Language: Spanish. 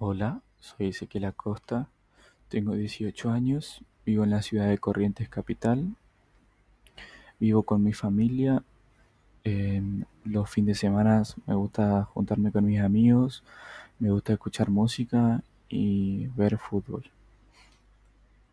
Hola, soy Ezequiel Acosta, tengo 18 años, vivo en la ciudad de Corrientes Capital, vivo con mi familia, em, los fines de semana me gusta juntarme con mis amigos, me gusta escuchar música y ver fútbol.